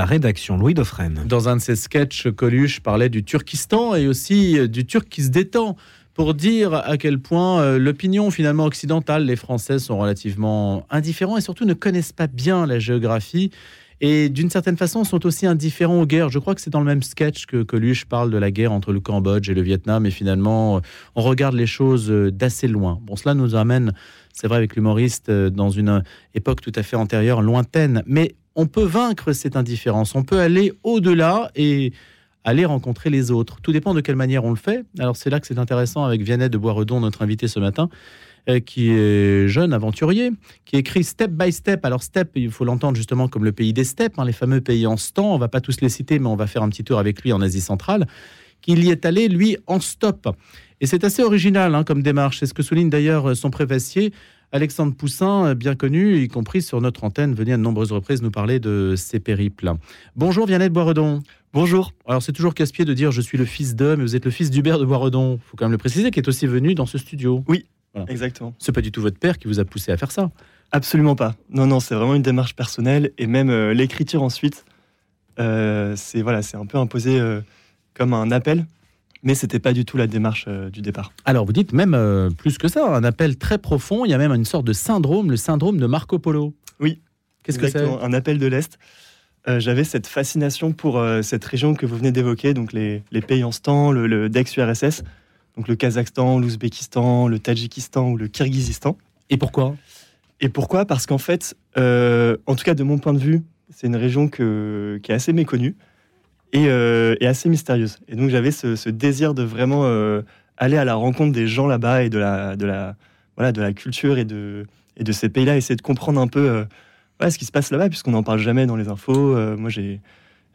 La rédaction Louis Dauphren. Dans un de ses sketchs, Coluche parlait du Turkistan et aussi euh, du Turc qui se détend pour dire à quel point euh, l'opinion finalement occidentale, les Français sont relativement indifférents et surtout ne connaissent pas bien la géographie et d'une certaine façon sont aussi indifférents aux guerres. Je crois que c'est dans le même sketch que Coluche parle de la guerre entre le Cambodge et le Vietnam et finalement euh, on regarde les choses d'assez loin. Bon, cela nous amène, c'est vrai avec l'humoriste, dans une époque tout à fait antérieure, lointaine, mais on peut vaincre cette indifférence, on peut aller au-delà et aller rencontrer les autres. Tout dépend de quelle manière on le fait. Alors c'est là que c'est intéressant avec Vianney de Boisredon, notre invité ce matin, euh, qui est jeune aventurier, qui écrit Step by Step. Alors Step, il faut l'entendre justement comme le pays des steppes, hein, les fameux pays en stand. On va pas tous les citer, mais on va faire un petit tour avec lui en Asie centrale. Qu'il y est allé, lui, en stop. Et c'est assez original hein, comme démarche. C'est ce que souligne d'ailleurs son préfacier Alexandre Poussin, bien connu, y compris sur notre antenne, venait à de nombreuses reprises nous parler de ses périples. Bonjour Vianney de Boiredon. Bonjour. Alors c'est toujours casse-pied de dire je suis le fils de, mais vous êtes le fils d'Hubert de Boiredon. Il faut quand même le préciser, qui est aussi venu dans ce studio. Oui, exactement. C'est pas du tout votre père qui vous a poussé à faire ça. Absolument pas. Non, non, c'est vraiment une démarche personnelle et même euh, l'écriture ensuite. Euh, c'est voilà, c'est un peu imposé euh, comme un appel mais c'était pas du tout la démarche euh, du départ. Alors vous dites même euh, plus que ça, un appel très profond, il y a même une sorte de syndrome, le syndrome de Marco Polo. Oui. Qu'est-ce que c'est Un appel de l'Est. Euh, j'avais cette fascination pour cette région que vous venez d'évoquer, donc les, pays en stand, le, le d'ex-URSS, donc le Kazakhstan, l'Ouzbékistan, le Tadjikistan ou le Kirghizistan. Et pourquoi? Et pourquoi? Parce qu'en fait, en tout cas de mon point de vue, c'est une région que, qui est assez méconnue. Euh, et, assez mystérieuse. Et donc j'avais ce, désir de vraiment euh, aller à la rencontre des gens là-bas et de la, de la, voilà, de la culture et de, et de ces pays-là, essayer de comprendre un peu euh, ce qui se passe là-bas, puisqu'on n'en parle jamais dans les infos. moi, j'ai,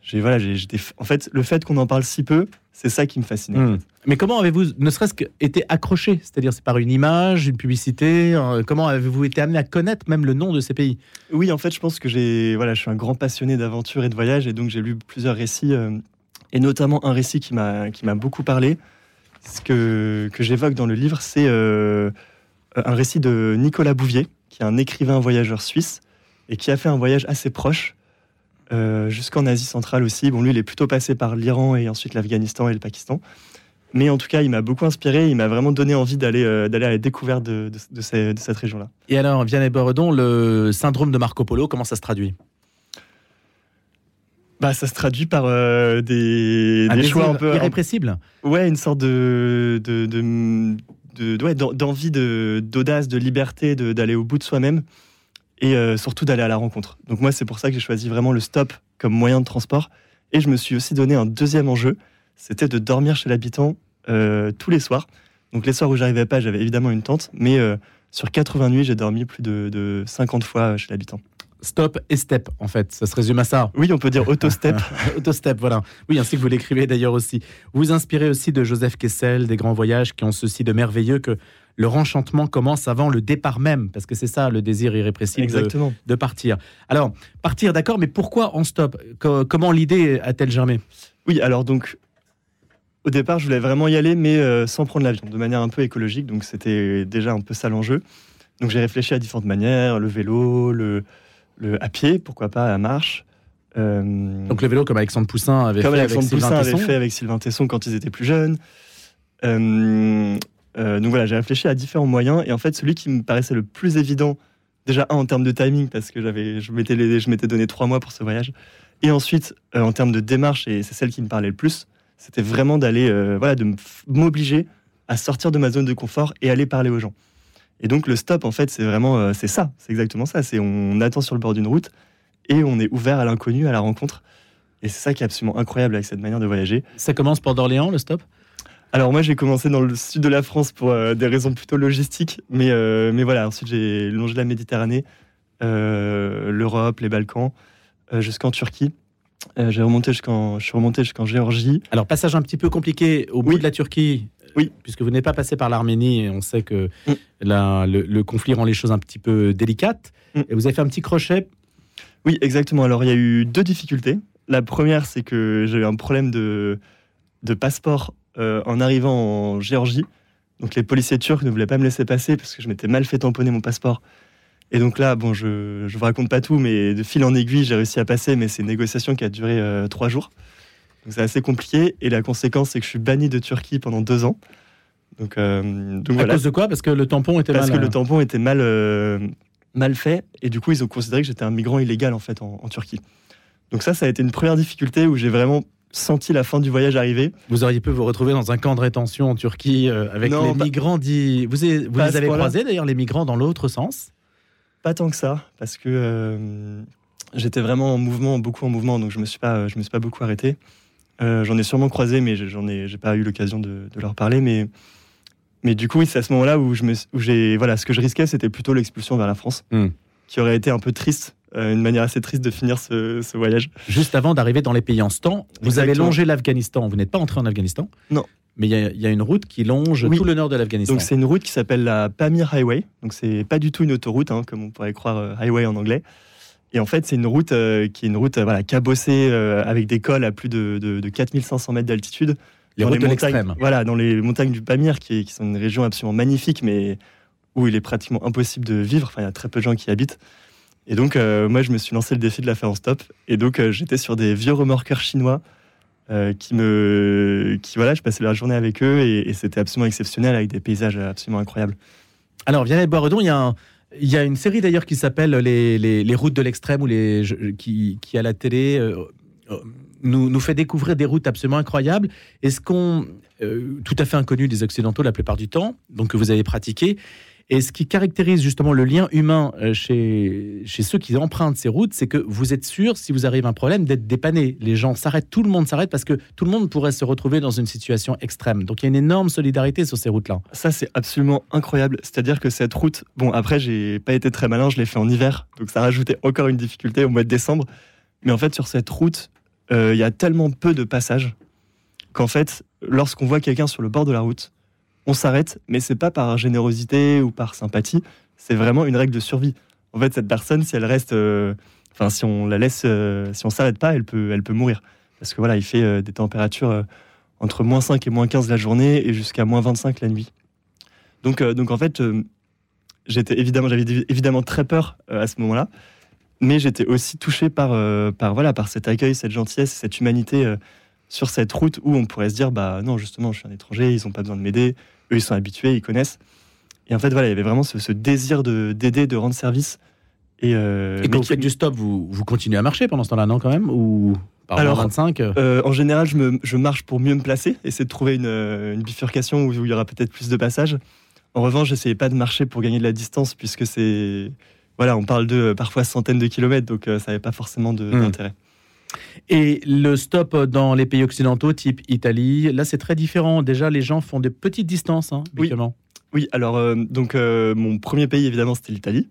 j'ai, voilà, j'ai, en fait, le fait qu'on en parle si peu, c'est ça qui me fascinait. Hmm. Mais comment avez-vous, ne serait-ce été accroché C'est-à-dire, c'est par une image, une publicité Comment avez-vous été amené à connaître même le nom de ces pays? Oui, en fait, je pense que j'ai, voilà, je suis un grand passionné d'aventure et de voyage, et donc j'ai lu plusieurs récits, euh, et notamment un récit qui m'a, qui m'a beaucoup parlé. Ce que, que j'évoque dans le livre, c'est euh, un récit de Nicolas Bouvier, qui est un écrivain voyageur suisse, et qui a fait un voyage assez proche euh, jusqu'en Asie centrale aussi. Bon, lui, il est plutôt passé par l'Iran et ensuite l'Afghanistan et le Pakistan. Mais en tout cas, il m'a beaucoup inspiré. Il m'a vraiment donné envie d'aller euh, d'aller à la découverte de, de, cette région-là. Et alors, Vianney Boredon, le syndrome de Marco Polo, comment ça se traduit? Bah, ça se traduit par euh, des, des choix un peu irrépressibles. Ouais, une sorte de, de, de, d'envie d'audace, de liberté, d'aller au bout de soi-même et euh, surtout d'aller à la rencontre. Donc moi, c'est pour ça que j'ai choisi vraiment le stop comme moyen de transport. Et je me suis aussi donné un deuxième enjeu, c'était de dormir chez l'habitant euh, tous les soirs. Donc les soirs où j'arrivais pas, j'avais évidemment une tente, mais euh, sur 80 nuits, j'ai dormi plus de, 50 fois chez l'habitant. Stop et step, en fait, ça se résume à ça. Oui, on peut dire auto-step. auto-step, voilà. Oui, ainsi que vous l'écrivez d'ailleurs aussi. Vous, vous inspirez aussi de Joseph Kessel, des grands voyages qui ont ceci de merveilleux que le renchantement commence avant le départ même, parce que c'est ça le désir irrépressible de, partir. Alors, partir, d'accord, mais pourquoi en stop Comment l'idée a-t-elle germé? Oui, alors donc, au départ, je voulais vraiment y aller, mais euh, sans prendre l'avion, de manière un peu écologique, donc c'était déjà un peu ça l'enjeu. Donc j'ai réfléchi à différentes manières, le vélo, le, le à pied, pourquoi pas à marche. Euh, donc le vélo comme Alexandre Poussin avait fait avec Poussin avait fait avec Sylvain Tesson quand ils étaient plus jeunes. Euh, euh, donc voilà, j'ai réfléchi à différents moyens et en fait, celui qui me paraissait le plus évident, déjà un en termes de timing parce que je m'étais, donné trois mois pour ce voyage, et ensuite euh, en termes de démarche et c'est celle qui me parlait le plus, c'était vraiment d'aller, euh, voilà, de m'obliger à sortir de ma zone de confort et aller parler aux gens. Et donc le stop, en fait, c'est vraiment, c'est ça, c'est exactement ça. C'est on attend sur le bord d'une route et on est ouvert à l'inconnu, à la rencontre. Et c'est ça qui est absolument incroyable avec cette manière de voyager. Ça commence Port d'Orléans, le stop? Alors moi j'ai commencé dans le sud de la France pour euh, des raisons plutôt logistiques, mais, euh, mais voilà, ensuite j'ai longé la Méditerranée, euh, l'Europe, les Balkans, jusqu'en Turquie. j'ai remonté jusqu'en, je suis remonté jusqu'en Géorgie. Alors passage un petit peu compliqué au bout de la Turquie, oui. puisque vous n'êtes pas passé par l'Arménie, et on sait que mm. le, conflit rend les choses un petit peu délicates. Mm. Et vous avez fait un petit crochet. Oui, exactement. Alors il y a eu deux difficultés. La première, c'est que j'ai eu un problème de, de passeport en arrivant en Géorgie. Donc les policiers turcs ne voulaient pas me laisser passer parce que je m'étais mal fait tamponner mon passeport. Et donc là, bon, je ne vous raconte pas tout, mais de fil en aiguille, j'ai réussi à passer, mais c'est une négociation qui a duré euh, trois jours. Donc c'est assez compliqué. Et la conséquence, c'est que je suis banni de Turquie pendant deux ans. Donc, euh, donc à cause de quoi? Parce que le tampon était Parce mal. que le tampon était mal, euh, mal fait. Et du coup, ils ont considéré que j'étais un migrant illégal en fait en, en Turquie. Donc ça, ça a été une première difficulté où j'ai vraiment senti la fin du voyage arriver. Vous auriez pu vous retrouver dans un camp de rétention en Turquie euh, avec Non, les pas- migrants dits. Vous, avez- vous les avez croisés d'ailleurs, les migrants dans l'autre sens? Pas tant que ça, parce que euh, j'étais vraiment en mouvement, beaucoup en mouvement, donc je me suis pas, je me suis pas beaucoup arrêté. Euh, j'en ai sûrement croisé, mais j'en ai, j'ai pas eu l'occasion de, de leur parler. Mais, mais du coup, c'est à ce moment-là où je me, où j'ai, voilà, ce que je risquais, c'était plutôt l'expulsion vers la France, Hmm. qui aurait été un peu triste, une manière assez triste de finir ce, ce voyage. Juste avant d'arriver dans les pays en stand, vous avez Exactement. longé l'Afghanistan. Vous n'êtes pas entré en Afghanistan Non. Mais il y a- il y, a une route qui longe Oui. tout le nord de l'Afghanistan. Donc c'est une route qui s'appelle la Pamir Highway. Donc c'est pas du tout une autoroute, hein, comme on pourrait croire euh, highway en anglais. Et en fait, c'est une route euh, qui est une route euh, voilà, cabossée euh, avec des cols à plus de, de, de 4500 mètres d'altitude. les dans routes de montagnes, l'extrême. Voilà, dans les montagnes du Pamir, qui, qui sont une région absolument magnifique, mais où il est pratiquement impossible de vivre. Enfin, il y a très peu de gens qui y habitent. Et donc, euh, moi, je me suis lancé le défi de la faire en stop. Et donc, euh, j'étais sur des vieux remorqueurs chinois euh, qui me. Qui, voilà, je passais la journée avec eux et, c'était absolument exceptionnel avec des paysages absolument incroyables. Alors, Vianney Boiredon, il y a un- Il y a une série d'ailleurs qui s'appelle les, les, routes de l'extrême ou les qui, qui à la télé nous, nous fait découvrir des routes absolument incroyables. Est-ce qu'on tout à fait inconnu des occidentaux la plupart du temps, donc que vous avez pratiqué. Et ce qui caractérise justement le lien humain euh, chez, chez ceux qui empruntent ces routes, c'est que vous êtes sûr, si vous arrive un problème, d'être dépanné. Les gens s'arrêtent, tout le monde s'arrête parce que tout le monde pourrait se retrouver dans une situation extrême. Donc il y a une énorme solidarité sur ces routes-là. Ça, c'est absolument incroyable. C'est-à-dire que cette route, bon, après, j'ai pas été très malin, je l'ai fait en hiver, donc ça rajoutait encore une difficulté au mois de décembre. Mais en fait, sur cette route, euh, il y a tellement peu de passages qu'en fait, lorsqu'on voit quelqu'un sur le bord de la route, on s'arrête, mais c'est pas par générosité ou par sympathie, c'est vraiment une règle de survie. En fait, cette personne, si elle reste, euh, enfin, si on la laisse, euh, si on s'arrête pas, elle peut, elle peut mourir. Parce que voilà, il fait euh, des températures entre moins 5 et moins 15 la journée et jusqu'à moins 25 la nuit. Donc, donc en fait, j'étais évidemment, j'avais évi- évidemment très peur à ce moment-là, mais j'étais aussi touché par, par, voilà, par cet accueil, cette gentillesse, cette humanité sur cette route où on pourrait se dire, bah non, justement, je suis un étranger, ils n'ont pas besoin de m'aider, eux, ils sont habitués, ils connaissent. Et en fait, voilà, il y avait vraiment ce, ce désir de- d'aider, de rendre service. Et, euh, Et quand vous faites du stop, vous, vous continuez à marcher pendant ce temps-là, non, quand même? Ou par Alors, 25 euh, Euh, en général, je, me, je marche pour mieux me placer, essayer de trouver une, euh, une bifurcation où il y aura peut-être plus de passages. En revanche, j'essayais pas de marcher pour gagner de la distance, puisque c'est. Voilà, on parle de parfois centaines de kilomètres, donc euh, ça n'avait pas forcément Hmm. Et le stop dans les pays occidentaux, type Italie, là c'est très différent. Déjà, les gens font des petites distances, hein, Oui. alors, euh, donc, euh, mon premier pays, évidemment, c'était l'Italie.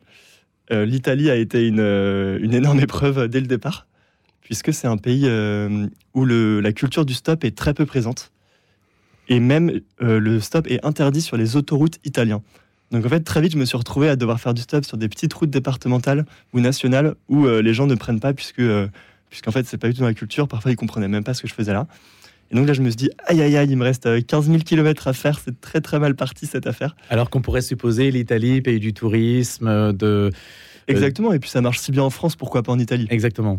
Euh, L'Italie a été une, une énorme épreuve dès le départ, puisque c'est un pays où le, la culture du stop est très peu présente. Et même le stop est interdit sur les autoroutes italiens. Donc en fait, très vite, je me suis retrouvé à devoir faire du stop sur des petites routes départementales ou nationales où les gens ne prennent pas, puisque, puisqu'en fait, c'est pas du tout dans la culture. Parfois, ils comprenaient même pas ce que je faisais là. Et donc là, je me suis dit, aïe aïe aïe, il me reste euh, 15 000 km à faire, c'est très très mal parti cette affaire. Alors qu'on pourrait supposer l'Italie, pays du tourisme, euh, de... Exactement, et puis ça marche si bien en France, pourquoi pas en Italie? Exactement.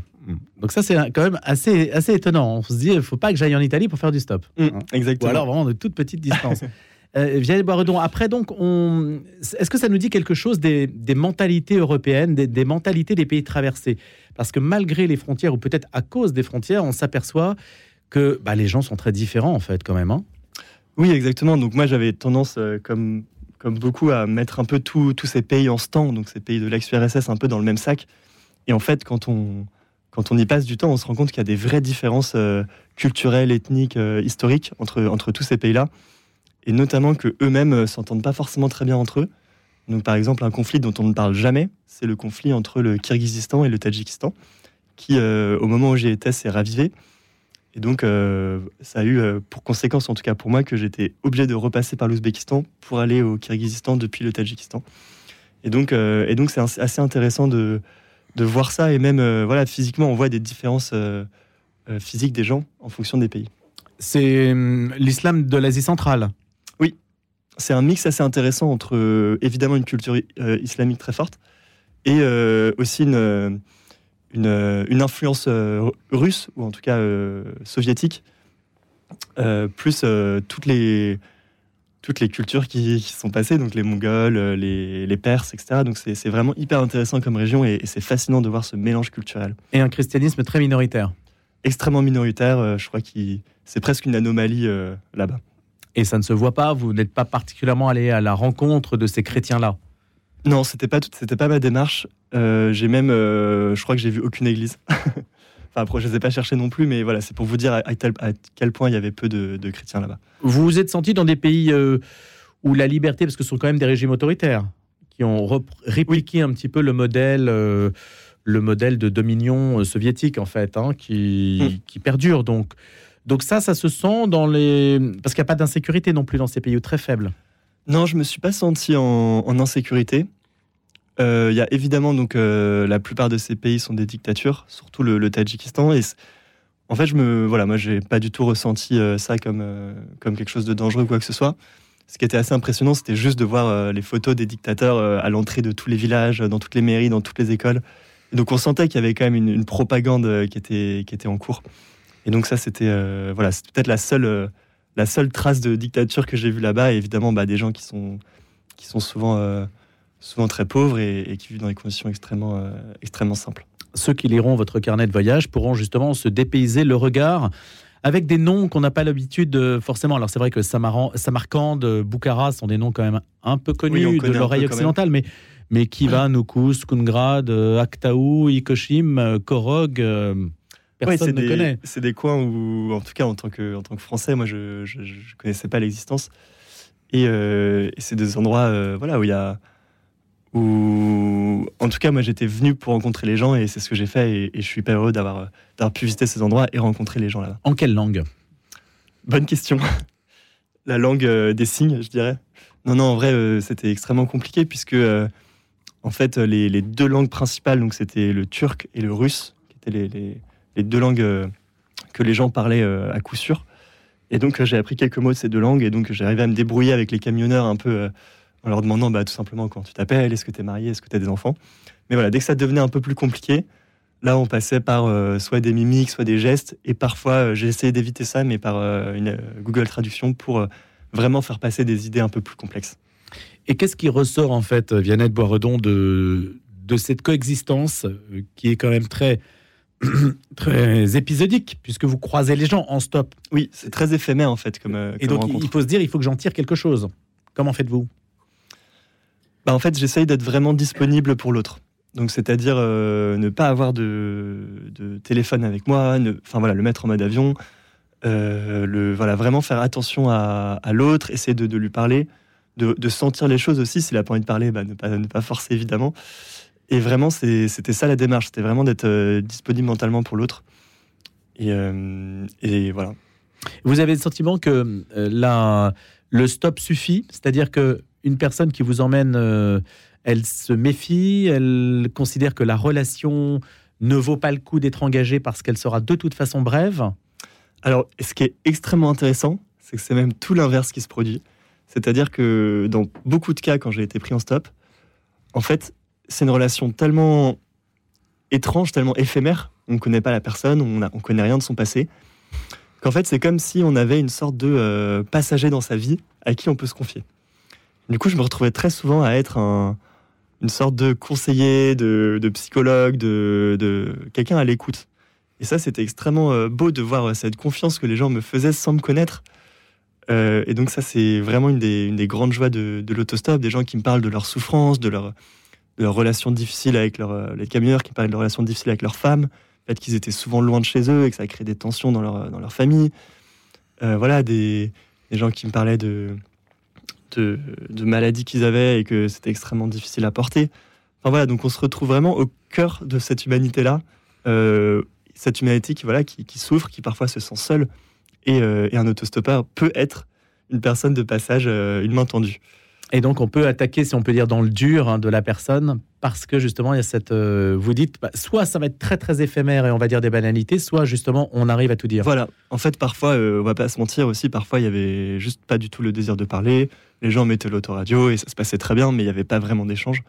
Donc ça, c'est quand même assez, assez étonnant. On se dit, il faut pas que j'aille en Italie pour faire du stop. Mm, Hein. Ou Exactement. alors vraiment de toutes petites distances. Euh, Vianney Boiredon, après donc, on... est-ce que ça nous dit quelque chose des, mentalités européennes, des, mentalités des pays traversés? Parce que malgré les frontières, ou peut-être à cause des frontières, on s'aperçoit que bah, les gens sont très différents en fait quand même. hein. Oui, exactement. Donc moi, j'avais tendance, euh, comme, beaucoup, à mettre un peu tous ces pays en stand, donc ces pays de l'ex-URSS, un peu dans le même sac. Et en fait, quand on, y passe du temps, on se rend compte qu'il y a des vraies différences euh, culturelles, ethniques, historiques entre tous ces pays-là. Et notamment que eux-mêmes euh, s'entendent pas forcément très bien entre eux. Donc par exemple, un conflit dont on ne parle jamais, c'est le conflit entre le Kirghizistan et le Tadjikistan, qui, euh, au moment où j'y étais, s'est ravivé. Et donc, euh, ça a eu pour conséquence, en tout cas pour moi, que j'étais obligé de repasser par l'Ouzbékistan pour aller au Kirghizistan depuis le Tadjikistan. Et donc, et donc c'est assez- intéressant de, de voir ça. Et même, voilà, physiquement, on voit des différences physiques des gens en fonction des pays. C'est hum, l'islam de l'Asie centrale. C'est un mix assez intéressant entre, euh, évidemment, une culture euh, islamique très forte, et aussi une, une, influence russe, ou en tout cas soviétique, plus toutes les toutes les cultures qui, sont passées, donc les Mongols, euh, les, les Perses, etc. Donc c'est vraiment hyper intéressant comme région et, c'est fascinant de voir ce mélange culturel. Et un christianisme très minoritaire Extrêmement minoritaire, euh, je crois que c'est presque une anomalie euh, là-bas. Et ça ne se voit pas, vous n'êtes pas particulièrement allé à la rencontre de ces chrétiens-là Non, c'était pas, c'était pas ma démarche. j'ai même, je crois que j'ai vu aucune église. Enfin, après, je ne les ai pas cherchés non plus, mais voilà, c'est pour vous dire à, quel point il y avait peu de, chrétiens là-bas. Vous vous êtes senti dans des pays euh, où la liberté, parce que ce sont quand même des régimes autoritaires, qui ont répliqué un petit peu le modèle, euh, le modèle de dominion euh, soviétique, en fait, hein, qui, hmm. qui perdure. Donc, donc ça, ça se sent dans les... Parce qu'il n'y a pas d'insécurité non plus dans ces pays très faibles. Non, je me suis pas senti en, insécurité. Euh, il y a évidemment donc euh, la plupart de ces pays sont des dictatures, surtout le, Tadjikistan. Et en fait, je me voilà, moi j'ai pas du tout ressenti euh, ça comme comme quelque chose de dangereux ou quoi que ce soit. Ce qui était assez impressionnant, c'était juste de voir les photos des dictateurs à l'entrée de tous les villages, dans toutes les mairies, dans toutes les écoles. Donc on sentait qu'il y avait quand même une, propagande qui était qui était en cours. Et donc ça, c'était voilà, c'est peut-être la seule la seule trace de dictature que j'ai vue là-bas. Et évidemment, bah, des gens qui sont qui sont souvent souvent très pauvres et, qui vivent dans des conditions extrêmement, euh, extrêmement simples. Ceux qui liront votre carnet de voyage pourront justement se dépayser le regard avec des noms qu'on n'a pas l'habitude forcément. Alors c'est vrai que Samarcande, Boukhara sont des noms quand même un peu connus de l'oreille occidentale, mais, mais Kiva, Nukus, Kungrad, Aktaou, Ikoshim, Korog, euh, personne ne connaît. C'est des coins où, en tout cas en tant que, en tant que Français, moi je ne connaissais pas l'existence. Et, euh, et c'est des endroits voilà, où il y a où, en tout cas, moi, j'étais venu pour rencontrer les gens et c'est ce que j'ai fait. Et, je suis hyper heureux d'avoir pu visiter ces endroits et rencontrer les gens là-bas. En quelle langue? Bonne question. La langue euh, des signes, je dirais. Non, non, en vrai, euh, c'était extrêmement compliqué puisque, euh, en fait, les, deux langues principales, donc c'était le turc et le russe, qui étaient les, les deux langues que les gens parlaient à coup sûr. Et donc, j'ai appris quelques mots de ces deux langues et donc arrivé à me débrouiller avec les camionneurs un peu en leur demandant bah, tout simplement comment tu t'appelles, est-ce que tu es marié, est-ce que tu as des enfants? Mais voilà, dès que ça devenait un peu plus compliqué, là on passait par euh, soit des mimiques, soit des gestes, et parfois euh, j'ai essayé d'éviter ça, mais par euh, une Google Traduction pour vraiment faire passer des idées un peu plus complexes. Et qu'est-ce qui ressort en fait, Viannette Boisredon, de, de cette coexistence qui est quand même très très épisodique, puisque vous croisez les gens en stop. Oui, c'est très éphémère en fait. Comme, et donc il faut se dire, il faut que j'en tire quelque chose. Comment faites-vous? Bah, en fait, j'essaye d'être vraiment disponible pour l'autre. Donc, c'est-à-dire euh, ne pas avoir de, téléphone avec moi, enfin voilà, le mettre en mode avion, euh, le, voilà, vraiment faire attention à, l'autre, essayer de, lui parler, de, sentir les choses aussi. S'il n'a pas envie de parler, bah, ne, pas, ne pas forcer évidemment. Et vraiment, c'était ça la démarche, c'était vraiment d'être euh, disponible mentalement pour l'autre. Et, et, voilà. Vous avez le sentiment que la, le stop suffit, c'est-à-dire que une personne qui vous emmène, euh, elle se méfie, elle considère que la relation ne vaut pas le coup d'être engagée parce qu'elle sera de toute façon brève? Alors, ce qui est extrêmement intéressant, c'est que c'est même tout l'inverse qui se produit. C'est-à-dire que dans beaucoup de cas, quand j'ai été pris en stop, en fait, c'est une relation tellement étrange, tellement éphémère, on ne connaît pas la personne, on ne connaît rien de son passé, qu'en fait, c'est comme si on avait une sorte de euh, passager dans sa vie à qui on peut se confier. Du coup, je me retrouvais très souvent à être une sorte de conseiller, de, psychologue, de, quelqu'un à l'écoute. Et ça, c'était extrêmement euh, beau de voir euh, cette confiance que les gens me faisaient sans me connaître. Et donc ça, c'est vraiment une des, grandes joies de, l'autostop, des gens qui me parlent de leurs souffrances, de, leur, leurs relations difficiles avec leur, les camionneurs, qui parlent de leurs relations difficiles avec leurs femmes, le fait qu'ils étaient souvent loin de chez eux et que ça crée des tensions dans leur, dans leur famille. voilà, des, des, gens qui me parlaient de, de, maladies qu'ils avaient et que c'était extrêmement difficile à porter. Enfin voilà, donc on se retrouve vraiment au cœur de cette humanité-là, euh, cette humanité qui, voilà, qui, souffre, qui parfois se sent seule. Euh, et, un autostoppeur peut être une personne de passage, euh, une main tendue. Et donc, on peut attaquer, si on peut dire, dans le dur hein, de la personne, parce que justement, il y a cette. Euh, vous dites, bah, soit ça va être très très éphémère et on va dire des banalités, soit justement, on arrive à tout dire. Voilà. En fait, parfois, euh, on va pas se mentir aussi, parfois, il y avait juste pas du tout le désir de parler. Les gens mettaient l'autoradio et ça se passait très bien, mais il n'y avait pas vraiment d'échange.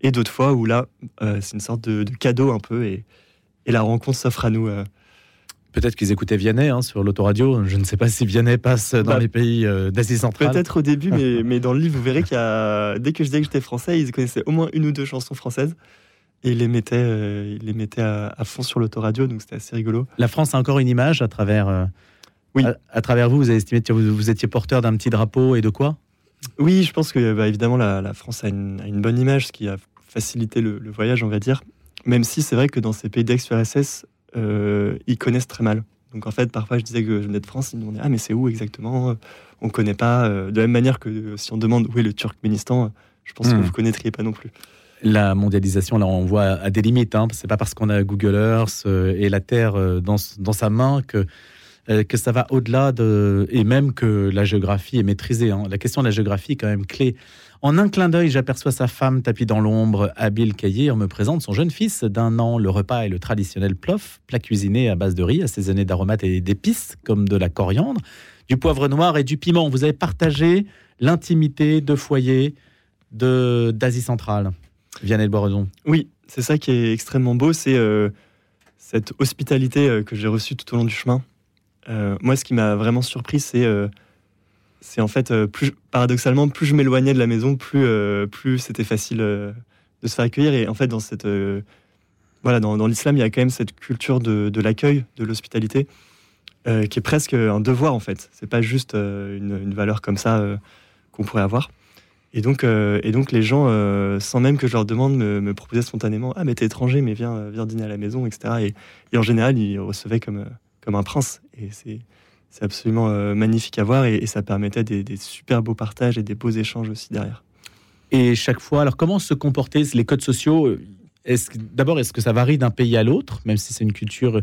Et d'autres fois où là, c'est une sorte de, cadeau un peu et, et la rencontre s'offre à nous. Peut-être qu'ils écoutaient Vianney hein, sur l'autoradio. Je ne sais pas si Vianney passe dans bah, les pays d'Asie centrale. Peut-être au début, mais, mais, dans le livre, vous verrez qu'il y a. Dès que je disais que j'étais français, ils connaissaient au moins une ou deux chansons françaises. Et il les mettait, il les mettait à, fond sur l'autoradio, donc c'était assez rigolo. La France a encore une image à travers. oui. À, travers vous, vous avez estimé que vous, vous étiez porteur d'un petit drapeau et de quoi? Oui, je pense que bah, évidemment la, France a une, bonne image, ce qui a facilité le, voyage, on va dire. Même si c'est vrai que dans ces pays d'ex-URSS, euh, ils connaissent très mal. Donc en fait, parfois je disais que je venais de France, ils me demandaient ah mais c'est où exactement? On ne connaît pas. Euh, de la même manière que si on demande où est le Turkménistan, je pense que hmm. vous connaîtriez pas non plus. La mondialisation, là, on voit à des limites. Hein. C'est pas parce qu'on a Google Earth euh, et la Terre dans, dans sa main que euh, que ça va au-delà de. et même que la géographie est maîtrisée. Hein. La question de la géographie est quand même clé. En un clin d'œil, j'aperçois sa femme tapie dans l'ombre. Habile Caillé me présente son jeune fils d'un an. Le repas est le traditionnel plof, plat cuisiné à base de riz, assaisonné d'aromates et d'épices, comme de la coriandre, du poivre noir et du piment. Vous avez partagé l'intimité de foyer d'Asie centrale. Vianney Boredon. Oui, c'est ça qui est extrêmement beau, c'est euh, cette hospitalité euh, que j'ai reçue tout au long du chemin. Euh, moi, ce qui m'a vraiment surpris, c'est euh, en fait, euh, plus, paradoxalement, plus je m'éloignais de la maison, plus, plus c'était facile de se faire accueillir. Et en fait, dans, cette, voilà, dans, l'islam, il y a quand même cette culture de, l'accueil, de l'hospitalité, qui est presque un devoir, en fait. C'est pas juste une, valeur comme ça qu'on pourrait avoir. Et donc, et donc les gens, sans même que je leur demande, me, proposaient spontanément Ah, mais t'es étranger, mais viens, viens dîner à la maison, etc. Et, et en général, ils recevaient comme comme un prince. Et c'est c'est absolument euh, magnifique à voir et, ça permettait des, super beaux partages et des beaux échanges aussi derrière. Et chaque fois, alors comment se comporter les codes sociaux est D'abord, est-ce que ça varie d'un pays à l'autre, même si c'est une culture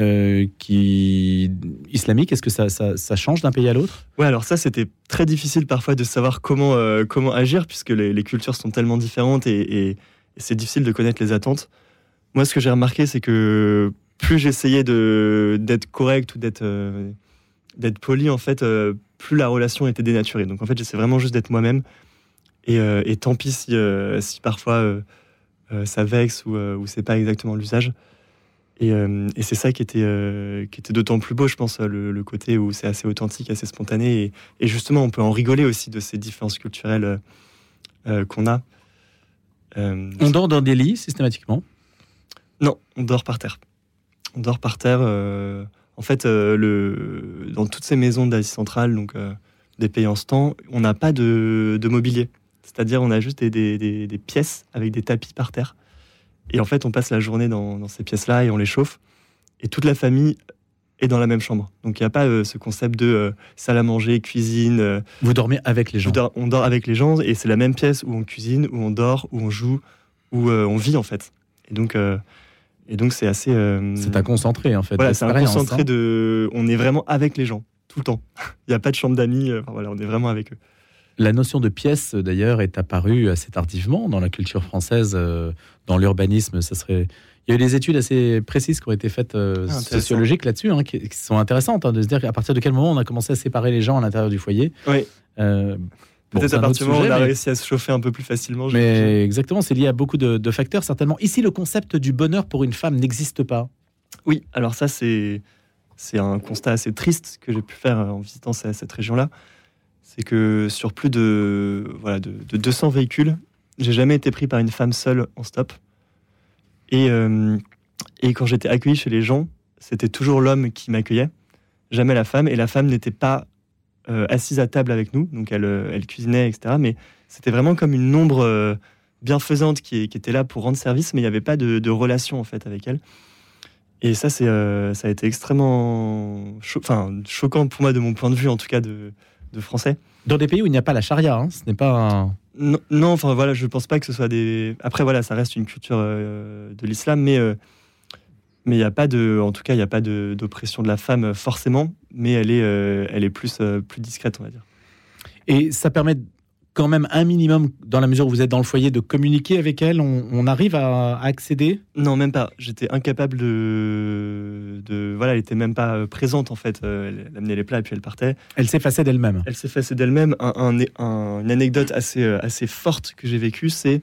euh, qui islamique Est-ce que ça, ça, change d'un pays à l'autre? Ouais, alors ça, c'était très difficile parfois de savoir comment, euh, comment agir, puisque les, cultures sont tellement différentes et, et c'est difficile de connaître les attentes. Moi, ce que j'ai remarqué, c'est que plus j'essayais d'être correct ou d'être euh, d'être poli, en fait, euh, plus la relation était dénaturée. Donc en fait, j'essaie vraiment juste d'être moi-même. Et, euh, et, tant pis si, si parfois ça vexe ou, ou c'est pas exactement l'usage. Et, et c'est ça qui était, qui était d'autant plus beau, je pense, le, côté où c'est assez authentique, assez spontané. Et, et, justement, on peut en rigoler aussi de ces différences culturelles qu'on a. on dort dans des lits systématiquement? Non, on dort par terre on dort par terre. Euh, en fait, euh, le, dans toutes ces maisons d'Asie centrale, donc euh, des pays en ce temps, on n'a pas de, mobilier. C'est-à-dire, on a juste des, pièces avec des tapis par terre. Et en fait, on passe la journée dans, ces pièces-là et on les chauffe. Et toute la famille est dans la même chambre. Donc, il n'y a pas ce concept de salle à manger, cuisine. Vous dormez avec les gens On dort avec les gens et c'est la même pièce où on cuisine, où on dort, où on joue, où on vit, en fait. Et donc, et donc, c'est assez. Euh, c'est un concentré, en fait. Voilà, c'est un concentré de. On est vraiment avec les gens, tout le temps. Il n'y a pas de chambre d'amis. Euh, voilà, on est vraiment avec eux. La notion de pièce, d'ailleurs, est apparue assez tardivement dans la culture française, euh, dans l'urbanisme. Ça serait. Il y a eu des études assez précises qui ont été faites ah, sociologiques là-dessus, hein, qui, sont intéressantes, hein, de se dire à partir de quel moment on a commencé à séparer les gens à l'intérieur du foyer. Oui. Peut-être à partir du moment où on a réussi à se chauffer un peu plus facilement. Mais exactement, c'est lié à beaucoup de, facteurs, certainement. Ici, le concept du bonheur pour une femme n'existe pas. Oui, alors ça, c'est c'est un constat assez triste que j'ai pu faire en visitant cette, région-là. C'est que sur plus de, voilà, de, 200 véhicules, j'ai jamais été pris par une femme seule en stop. Et, euh, et quand j'étais accueilli chez les gens, c'était toujours l'homme qui m'accueillait, jamais la femme. Et la femme n'était pas euh, assise à table avec nous, donc elle, euh, elle cuisinait, etc. Mais c'était vraiment comme une ombre euh, bienfaisante qui, qui, était là pour rendre service, mais il n'y avait pas de, relation en fait avec elle. Et ça, c'est, ça a été extrêmement choquant pour moi de mon point de vue, en tout cas de, de français. Dans des pays où il n'y a pas la charia, hein, ce n'est pas non, non, enfin voilà, je pense pas que ce soit des. Après voilà, ça reste une culture de l'islam, mais mais il n'y a pas de, en tout cas, il n'y a pas d'oppression de, la femme euh, forcément, mais elle est, euh, elle est plus, euh, plus discrète, on va dire. Et ça permet quand même un minimum, dans la mesure où vous êtes dans le foyer, de communiquer avec elle? On, arrive à, accéder? Non, même pas. J'étais incapable de, de, Voilà, elle était même pas présente en fait. Elle amenait les plats et puis elle partait. Elle s'effaçait d'elle-même. Elle s'effaçait d'elle-même. Un, une anecdote assez, assez forte que j'ai vécue, c'est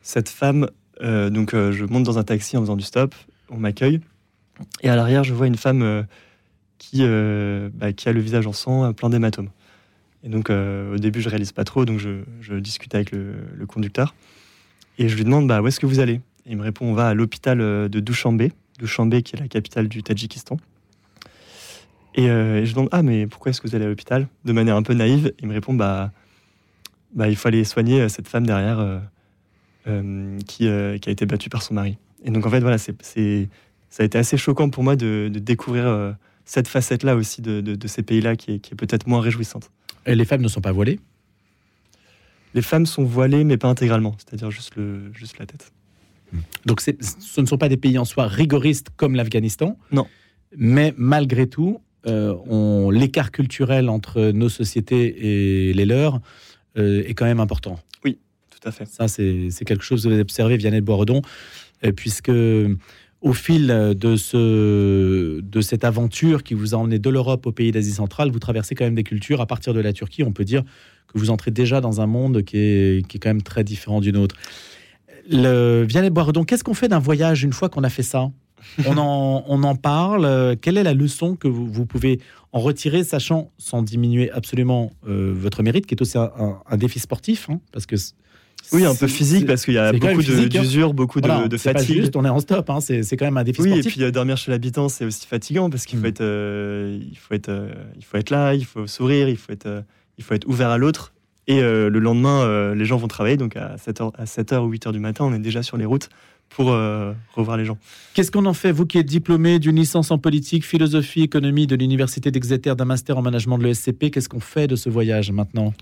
cette femme, donc je monte dans un taxi en faisant du stop, on m'accueille, et à l'arrière, je vois une femme qui, bah, qui a le visage en sang, plein d'hématomes. Et donc, au début, je réalise pas trop, donc je, discute avec le, conducteur. Et je lui demande bah, où est-ce que vous allez? Il me répond on va à l'hôpital de Dushanbe, Dushanbe qui est la capitale du Tadjikistan. Euh, et, je demande Ah, mais pourquoi est-ce que vous allez à l'hôpital? De manière un peu naïve. Il me répond Bah, bah il faut aller soigner euh, cette femme derrière euh, qui, a été battue par son mari. Et donc, en fait, voilà, c'est, ça a été assez choquant pour moi de, découvrir cette facette-là aussi de, de, ces pays-là qui est, qui est peut-être moins réjouissante. Et les femmes ne sont pas voilées? Les femmes sont voilées, mais pas intégralement, c'est-à-dire juste, le, juste la tête. Donc, ce ne sont pas des pays en soi rigoristes comme l'Afghanistan. Non. Mais malgré tout, euh, l'écart culturel entre nos sociétés et les leurs euh, est quand même important. Oui, tout à fait. Ça, c'est quelque chose que vous avez observé, Vianney de Boiredon, euh, puisque au fil de, ce, de cette aventure qui vous a emmené de l'Europe au pays d'Asie centrale, vous traversez quand même des cultures. À partir de la Turquie, on peut dire que vous entrez déjà dans un monde qui est, qui est quand même très différent du nôtre. Le, Vianney Boiredon, qu'est-ce qu'on fait d'un voyage une fois qu'on a fait ça? On en, parle. Quelle est la leçon que vous, pouvez en retirer, sachant, sans diminuer absolument euh, votre mérite, qui est aussi un, défi sportif, hein, parce que oui, un peu physique parce qu'il y a beaucoup hein. d'usure, beaucoup de, fatigue. juste, on est en stop, hein, c'est quand même un défi sportif. Oui, et puis euh, dormir chez l'habitant, c'est aussi fatigant parce qu'il faut, mm. être, euh, il faut, être, il faut être là, il faut sourire, il faut être, il faut être ouvert à l'autre. Et le lendemain, les gens vont travailler, donc à 7h, à 7h ou 8h du matin, on est déjà sur les routes pour euh, revoir les gens. Qu'est-ce qu'on en fait, vous qui êtes diplômé d'une licence en politique, philosophie, économie de l'Université d'Exeter, d'un master en management de l'ESCP Qu'est-ce qu'on fait de ce voyage maintenant?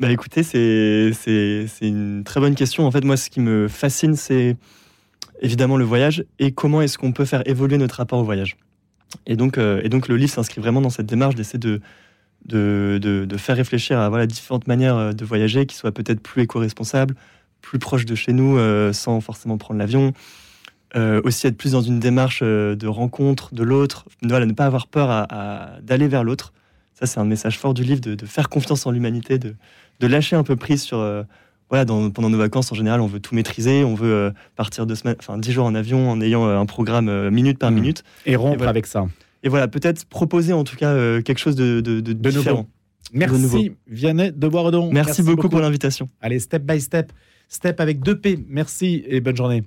Bah écoutez, c'est, une très bonne question. En fait, moi, ce qui me fascine, c'est évidemment le voyage et comment est-ce qu'on peut faire évoluer notre rapport au voyage. Et donc, euh, et donc le livre s'inscrit vraiment dans cette démarche d'essayer de, de, de, faire réfléchir à voilà, différentes manières de voyager qui soient peut-être plus éco-responsables, plus proche de chez nous euh, sans forcément prendre l'avion. Euh, aussi être plus dans une démarche euh, de rencontre de l'autre, voilà, ne pas avoir peur à, d'aller vers l'autre. Ça, c'est un message fort du livre, de, faire confiance en l'humanité, de, de, lâcher un peu prise sur... voilà, pendant nos vacances, en général, on veut tout maîtriser, on veut partir de semaines, enfin, dix jours en avion en ayant un programme minute par mmh. minute. Et rompre avec ça. Et voilà, peut-être proposer en tout cas quelque chose de, de, différent. Merci Vianney de Boiredon. Merci, beaucoup pour l'invitation. Allez, step by step. Step avec 2 P. Merci et bonne journée.